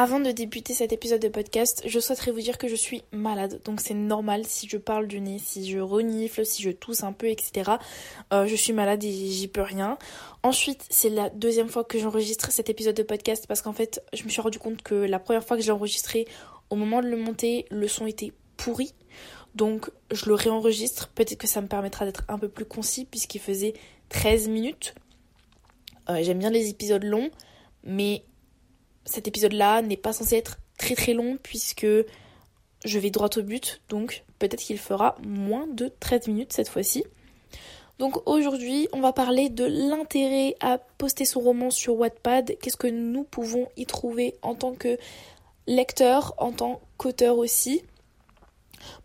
Avant de débuter cet épisode de podcast, je souhaiterais vous dire que je suis malade. Donc c'est normal si je parle du nez, si je renifle, si je tousse un peu, etc. Euh, je suis malade et j'y peux rien. Ensuite, c'est la deuxième fois que j'enregistre cet épisode de podcast parce qu'en fait, je me suis rendu compte que la première fois que je l'ai enregistré, au moment de le monter, le son était pourri. Donc je le réenregistre. Peut-être que ça me permettra d'être un peu plus concis puisqu'il faisait 13 minutes. Euh, j'aime bien les épisodes longs, mais cet épisode-là n'est pas censé être très très long puisque je vais droit au but, donc peut-être qu'il fera moins de 13 minutes cette fois-ci. Donc aujourd'hui, on va parler de l'intérêt à poster son roman sur Wattpad, qu'est-ce que nous pouvons y trouver en tant que lecteur, en tant qu'auteur aussi?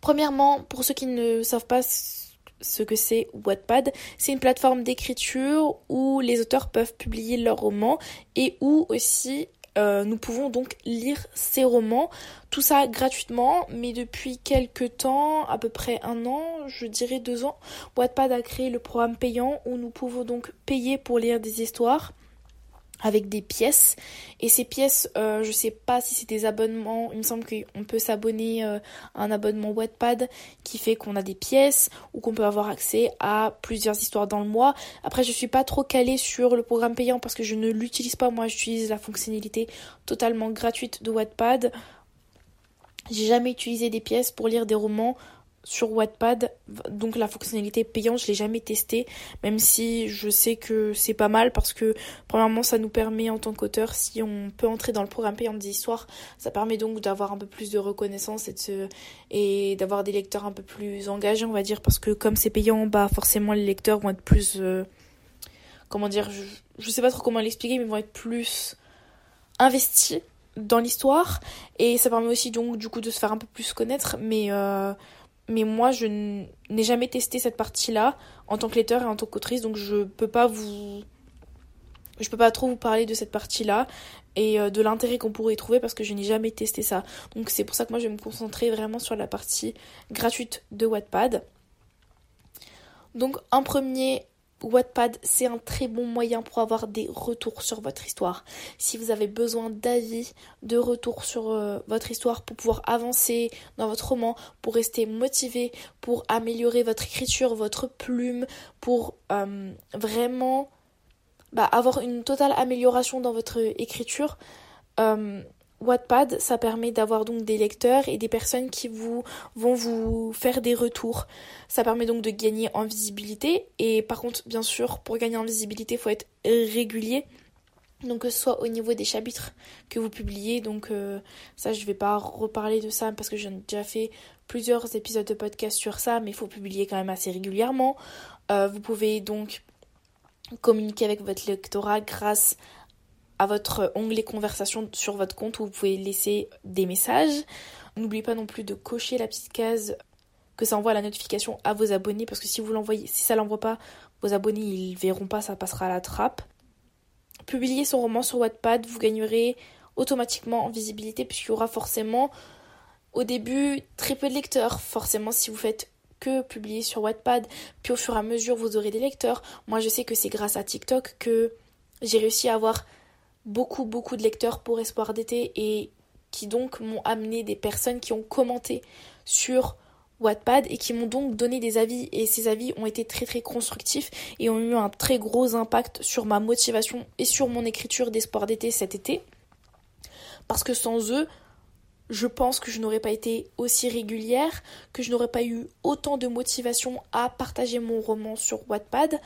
Premièrement, pour ceux qui ne savent pas ce que c'est Wattpad, c'est une plateforme d'écriture où les auteurs peuvent publier leurs romans et où aussi euh, nous pouvons donc lire ces romans, tout ça gratuitement, mais depuis quelques temps, à peu près un an, je dirais deux ans, Wattpad a créé le programme payant où nous pouvons donc payer pour lire des histoires avec des pièces. Et ces pièces, euh, je sais pas si c'est des abonnements. Il me semble qu'on peut s'abonner euh, à un abonnement Wattpad qui fait qu'on a des pièces ou qu'on peut avoir accès à plusieurs histoires dans le mois. Après, je suis pas trop calée sur le programme payant parce que je ne l'utilise pas. Moi, j'utilise la fonctionnalité totalement gratuite de Wattpad. J'ai jamais utilisé des pièces pour lire des romans sur Wattpad, donc la fonctionnalité payante, je l'ai jamais testée, même si je sais que c'est pas mal parce que premièrement ça nous permet en tant qu'auteur, si on peut entrer dans le programme payant des histoires, ça permet donc d'avoir un peu plus de reconnaissance et, de d'avoir des lecteurs un peu plus engagés, on va dire, parce que comme c'est payant, bah forcément les lecteurs vont être plus, euh, comment dire, je, je sais pas trop comment l'expliquer, mais vont être plus investis dans l'histoire. Et ça permet aussi donc du coup de se faire un peu plus connaître, mais euh, mais moi je n'ai jamais testé cette partie-là en tant que lecteur et en tant qu'autrice, donc je peux pas vous je peux pas trop vous parler de cette partie-là et euh, de l'intérêt qu'on pourrait y trouver parce que je n'ai jamais testé ça. Donc c'est pour ça que moi je vais me concentrer vraiment sur la partie gratuite de Wattpad. Donc en premier Wattpad, c'est un très bon moyen pour avoir des retours sur votre histoire. Si vous avez besoin d'avis, de retours sur euh, votre histoire pour pouvoir avancer dans votre roman, pour rester motivé, pour améliorer votre écriture, votre plume, pour euh, vraiment bah, avoir une totale amélioration dans votre écriture, euh, Wattpad, ça permet d'avoir donc des lecteurs et des personnes qui vous vont vous faire des retours. Ça permet donc de gagner en visibilité et par contre, bien sûr, pour gagner en visibilité, il faut être régulier. Donc que ce soit au niveau des chapitres que vous publiez, donc euh, ça je vais pas reparler de ça parce que j'ai déjà fait plusieurs épisodes de podcast sur ça, mais il faut publier quand même assez régulièrement. Euh, vous pouvez donc communiquer avec votre lectorat grâce à votre onglet conversation sur votre compte où vous pouvez laisser des messages. N'oubliez pas non plus de cocher la petite case que ça envoie la notification à vos abonnés parce que si vous l'envoyez, si ça l'envoie pas, vos abonnés ils verront pas, ça passera à la trappe. Publier son roman sur Wattpad, vous gagnerez automatiquement en visibilité puisqu'il y aura forcément au début très peu de lecteurs. Forcément si vous faites que publier sur Wattpad, puis au fur et à mesure vous aurez des lecteurs. Moi je sais que c'est grâce à TikTok que j'ai réussi à avoir beaucoup beaucoup de lecteurs pour Espoir d'été et qui donc m'ont amené des personnes qui ont commenté sur Wattpad et qui m'ont donc donné des avis. Et ces avis ont été très très constructifs et ont eu un très gros impact sur ma motivation et sur mon écriture d'Espoir d'été cet été. Parce que sans eux je pense que je n'aurais pas été aussi régulière, que je n'aurais pas eu autant de motivation à partager mon roman sur Wattpad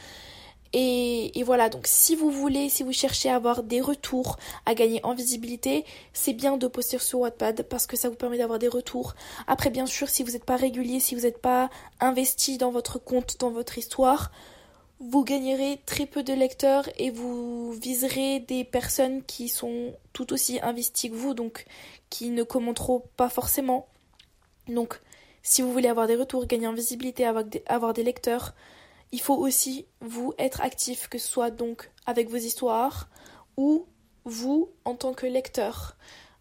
et, voilà, donc si vous voulez, si vous cherchez à avoir des retours, à gagner en visibilité, c'est bien de poster sur Wattpad parce que ça vous permet d'avoir des retours. Après, bien sûr, si vous n'êtes pas régulier, si vous n'êtes pas investi dans votre compte, dans votre histoire, vous gagnerez très peu de lecteurs et vous viserez des personnes qui sont tout aussi investies que vous, donc qui ne commenteront pas forcément. Donc, si vous voulez avoir des retours, gagner en visibilité, avoir des lecteurs, il faut aussi vous être actif, que ce soit donc avec vos histoires ou vous en tant que lecteur.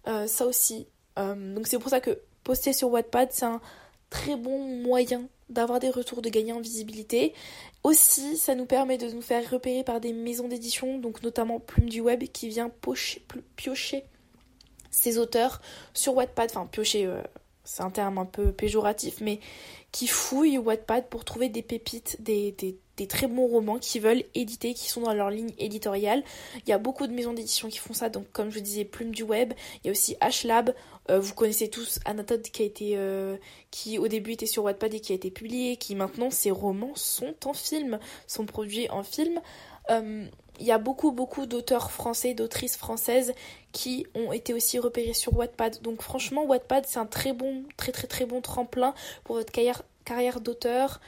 Euh, ça aussi. Euh, donc c'est pour ça que poster sur Wattpad, c'est un très bon moyen d'avoir des retours, de gagner en visibilité. Aussi, ça nous permet de nous faire repérer par des maisons d'édition, donc notamment Plume du Web, qui vient piocher ces auteurs sur Wattpad, enfin piocher, euh, c'est un terme un peu péjoratif, mais qui fouillent Wattpad pour trouver des pépites, des, très bons romans qu'ils veulent éditer, qui sont dans leur ligne éditoriale. Il y a beaucoup de maisons d'édition qui font ça, donc comme je vous disais, Plume du Web, il y a aussi Ashlab, euh, vous connaissez tous Anatole qui a été euh, qui au début était sur Wattpad et qui a été publié, qui maintenant ses romans sont en film, sont produits en film. Euh, il y a beaucoup beaucoup d'auteurs français, d'autrices françaises qui ont été aussi repérés sur Wattpad. Donc franchement Wattpad c'est un très bon, très très très bon tremplin pour votre carrière, carrière d'auteur,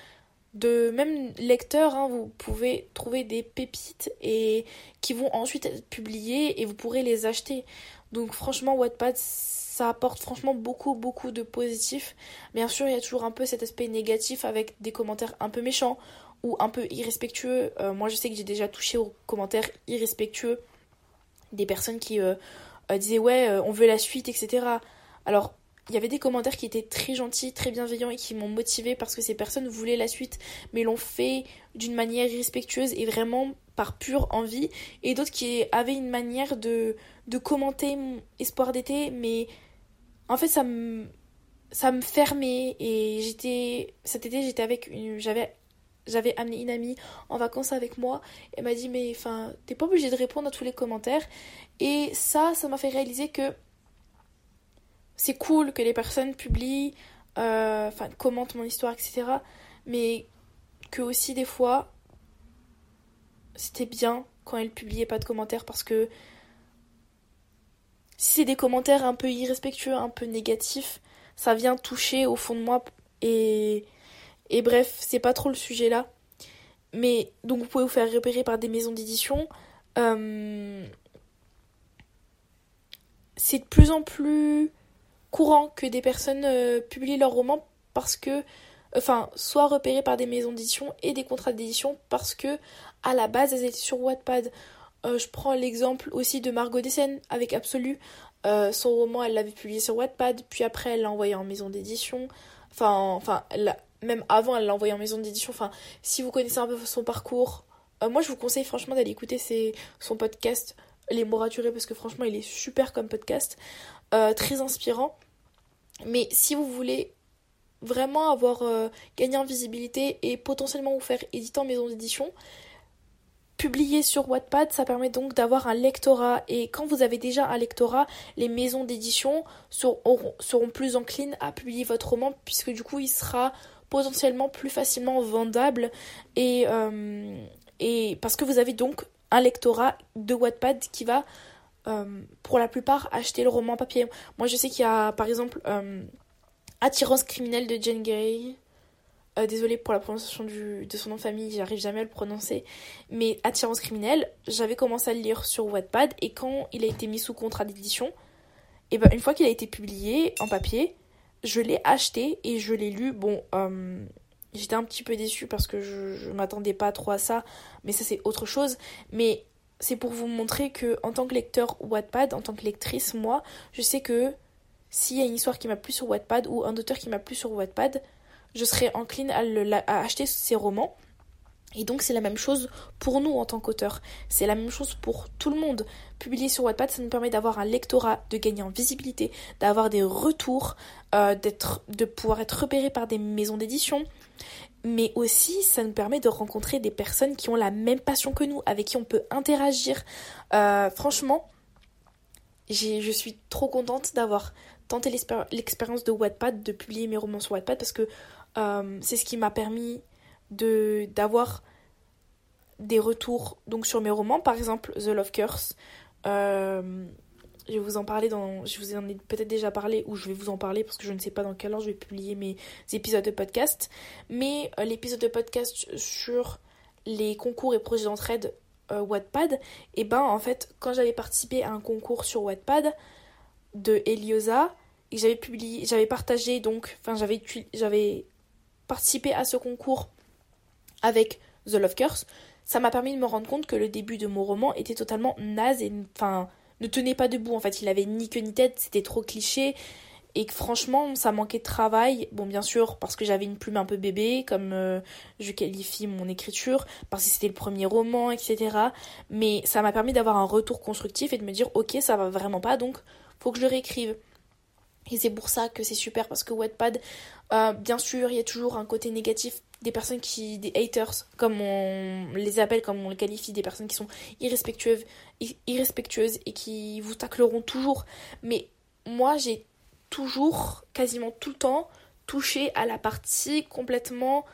de même lecteur, hein, vous pouvez trouver des pépites et qui vont ensuite être publiées et vous pourrez les acheter. Donc franchement Wattpad ça apporte franchement beaucoup beaucoup de positifs. Bien sûr, il y a toujours un peu cet aspect négatif avec des commentaires un peu méchants ou un peu irrespectueux. Euh, moi, je sais que j'ai déjà touché aux commentaires irrespectueux des personnes qui euh, euh, disaient ouais, on veut la suite, etc. Alors, il y avait des commentaires qui étaient très gentils, très bienveillants et qui m'ont motivé parce que ces personnes voulaient la suite, mais l'ont fait d'une manière irrespectueuse et vraiment par pure envie. Et d'autres qui avaient une manière de, de commenter Espoir d'été, mais en fait, ça me, ça me fermait et j'étais, cet été, j'étais avec une, j'avais, j'avais amené une amie en vacances avec moi. Elle m'a dit, mais enfin, t'es pas obligé de répondre à tous les commentaires. Et ça, ça m'a fait réaliser que c'est cool que les personnes publient, euh, enfin, commentent mon histoire, etc. Mais que aussi, des fois, c'était bien quand elles publiaient pas de commentaires parce que si c'est des commentaires un peu irrespectueux, un peu négatifs, ça vient toucher au fond de moi et et bref, c'est pas trop le sujet là. Mais donc vous pouvez vous faire repérer par des maisons d'édition. Euh, c'est de plus en plus courant que des personnes euh, publient leurs romans parce que enfin soit repérées par des maisons d'édition et des contrats d'édition parce que à la base elles étaient sur Wattpad euh, je prends l'exemple aussi de Margot Dessen avec Absolu. Son roman, elle l'avait publié sur Wattpad, puis après elle l'a envoyé en maison d'édition. Enfin, enfin même avant, elle l'a envoyé en maison d'édition. Enfin, si vous connaissez un peu son parcours, euh, moi je vous conseille franchement d'aller écouter son podcast Les mots raturés parce que franchement il est super comme podcast, très inspirant. Mais si vous voulez vraiment avoir gagné en visibilité et potentiellement vous faire éditer en maison d'édition, Publier sur Wattpad, ça permet donc d'avoir un lectorat. Et quand vous avez déjà un lectorat, les maisons d'édition seront, plus enclines à publier votre roman, puisque du coup, il sera potentiellement plus facilement vendable. Et, euh, et parce que vous avez donc un lectorat de Wattpad qui va, euh, pour la plupart, acheter le roman papier. Moi, je sais qu'il y a, par exemple, euh, Attirance criminelle de Jane Grey. Euh, désolée pour la prononciation de son nom de famille, j'arrive jamais à le prononcer. Mais Attirance criminelle, j'avais commencé à le lire sur Wattpad et quand il a été mis sous contrat d'édition, et ben une fois qu'il a été publié en papier, je l'ai acheté et je l'ai lu. Bon, euh, j'étais un petit peu déçue parce que je, ne m'attendais pas trop à ça, mais ça c'est autre chose. Mais c'est pour vous montrer que en tant que lecteur Wattpad, en tant que lectrice, moi, je sais que s'il y a une histoire qui m'a plu sur Wattpad ou un auteur qui m'a plu sur Wattpad, je serais encline à, acheter ces romans. Et donc c'est la même chose pour nous en tant qu'auteurs. C'est la même chose pour tout le monde. Publier sur Wattpad, ça nous permet d'avoir un lectorat, de gagner en visibilité, d'avoir des retours, euh, d'être, de pouvoir être repéré par des maisons d'édition. Mais aussi, ça nous permet de rencontrer des personnes qui ont la même passion que nous, avec qui on peut interagir. Euh, franchement, je suis trop contente d'avoir tenté l'expérience de Wattpad, de publier mes romans sur Wattpad, parce que euh, c'est ce qui m'a permis de d'avoir des retours donc sur mes romans, par exemple The Love Curse. Euh, je vais vous en parler dans. Je vous en ai peut-être déjà parlé ou je vais vous en parler parce que je ne sais pas dans quel ordre je vais publier mes épisodes de podcast. Mais euh, l'épisode de podcast sur les concours et projets d'entraide Wattpad, et eh ben en fait, quand j'avais participé à un concours sur Wattpad de Eliosa, j'avais publié, j'avais partagé donc, enfin j'avais j'avais participer à ce concours avec The Love Curse, ça m'a permis de me rendre compte que le début de mon roman était totalement naze et enfin ne tenait pas debout. En fait, il avait ni queue ni tête, c'était trop cliché et que franchement, ça manquait de travail. Bon, bien sûr, parce que j'avais une plume un peu bébé, comme euh, je qualifie mon écriture, parce que c'était le premier roman, etc. Mais ça m'a permis d'avoir un retour constructif et de me dire, ok, ça va vraiment pas, donc faut que je le réécrive. Et c'est pour ça que c'est super parce que Wattpad, euh, bien sûr, il y a toujours un côté négatif des personnes qui, des haters, comme on les appelle, comme on les qualifie, des personnes qui sont irrespectueuses, irrespectueuses et qui vous tacleront toujours. Mais moi, j'ai toujours, quasiment tout le temps, touché à la partie complètement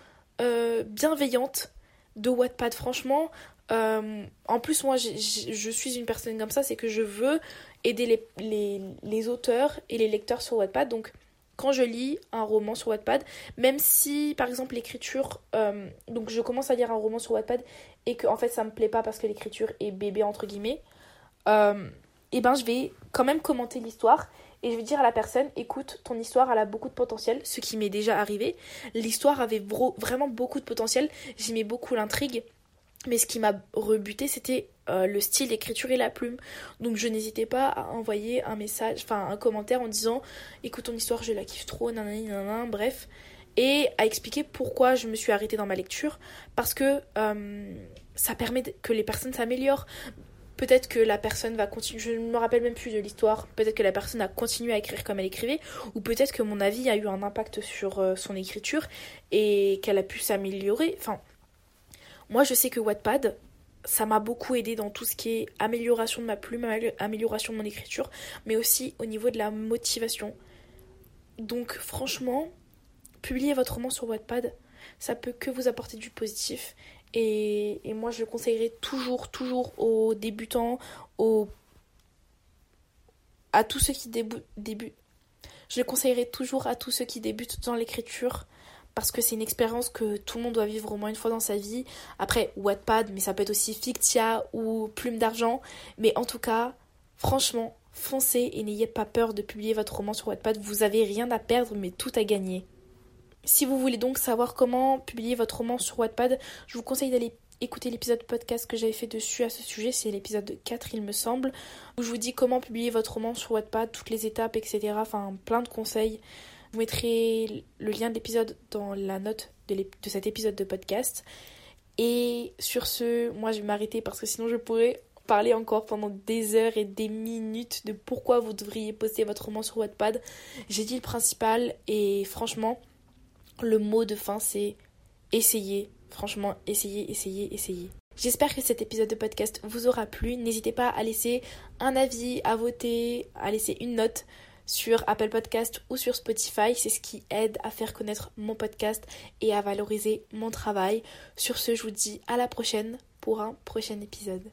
euh, bienveillante de Wattpad. Franchement, euh, en plus, moi, je suis une personne comme ça, c'est que je veux aider les, les, auteurs et les lecteurs sur Wattpad. Donc, quand je lis un roman sur Wattpad, même si, par exemple, l'écriture... Euh, donc, je commence à lire un roman sur Wattpad et que, en fait, ça me plaît pas parce que l'écriture est bébé, entre guillemets, euh, et ben, je vais quand même commenter l'histoire et je vais dire à la personne écoute ton histoire elle a beaucoup de potentiel. Ce qui m'est déjà arrivé l'histoire avait vraiment beaucoup de potentiel. J'aimais beaucoup l'intrigue mais ce qui m'a rebuté, c'était euh, le style d'écriture et la plume. Donc je n'hésitais pas à envoyer un message, enfin un commentaire en disant écoute ton histoire, je la kiffe trop, nanani, nanana, bref. Et à expliquer pourquoi je me suis arrêtée dans ma lecture. Parce que euh, ça permet que les personnes s'améliorent. Peut-être que la personne va continuer, je ne me rappelle même plus de l'histoire, peut-être que la personne a continué à écrire comme elle écrivait, ou peut-être que mon avis a eu un impact sur euh, son écriture et qu'elle a pu s'améliorer. Enfin, moi, je sais que Wattpad, ça m'a beaucoup aidé dans tout ce qui est amélioration de ma plume, amélioration de mon écriture, mais aussi au niveau de la motivation. Donc, franchement, publier votre roman sur Wattpad, ça peut que vous apporter du positif. Et, moi, je le conseillerais toujours, toujours aux débutants, aux à tous ceux qui débutent. Je le conseillerais toujours à tous ceux qui débutent dans l'écriture parce que c'est une expérience que tout le monde doit vivre au moins une fois dans sa vie. Après, Wattpad, mais ça peut être aussi Fictia ou Plume d'argent. Mais en tout cas, franchement, foncez et n'ayez pas peur de publier votre roman sur Wattpad. Vous avez rien à perdre, mais tout à gagner. Si vous voulez donc savoir comment publier votre roman sur Wattpad, je vous conseille d'aller écouter l'épisode podcast que j'avais fait dessus à ce sujet, c'est l'épisode 4 il me semble, où je vous dis comment publier votre roman sur Wattpad, toutes les étapes, etc. Enfin plein de conseils. Vous mettrez le lien de l'épisode dans la note de, de cet épisode de podcast. Et sur ce, moi je vais m'arrêter parce que sinon je pourrais parler encore pendant des heures et des minutes de pourquoi vous devriez poster votre roman sur Wattpad. J'ai dit le principal et franchement, le mot de fin c'est essayer. Franchement, essayez, essayez, essayez. J'espère que cet épisode de podcast vous aura plu. N'hésitez pas à laisser un avis, à voter, à laisser une note sur Apple Podcast ou sur Spotify. C'est ce qui aide à faire connaître mon podcast et à valoriser mon travail. Sur ce, je vous dis à la prochaine pour un prochain épisode.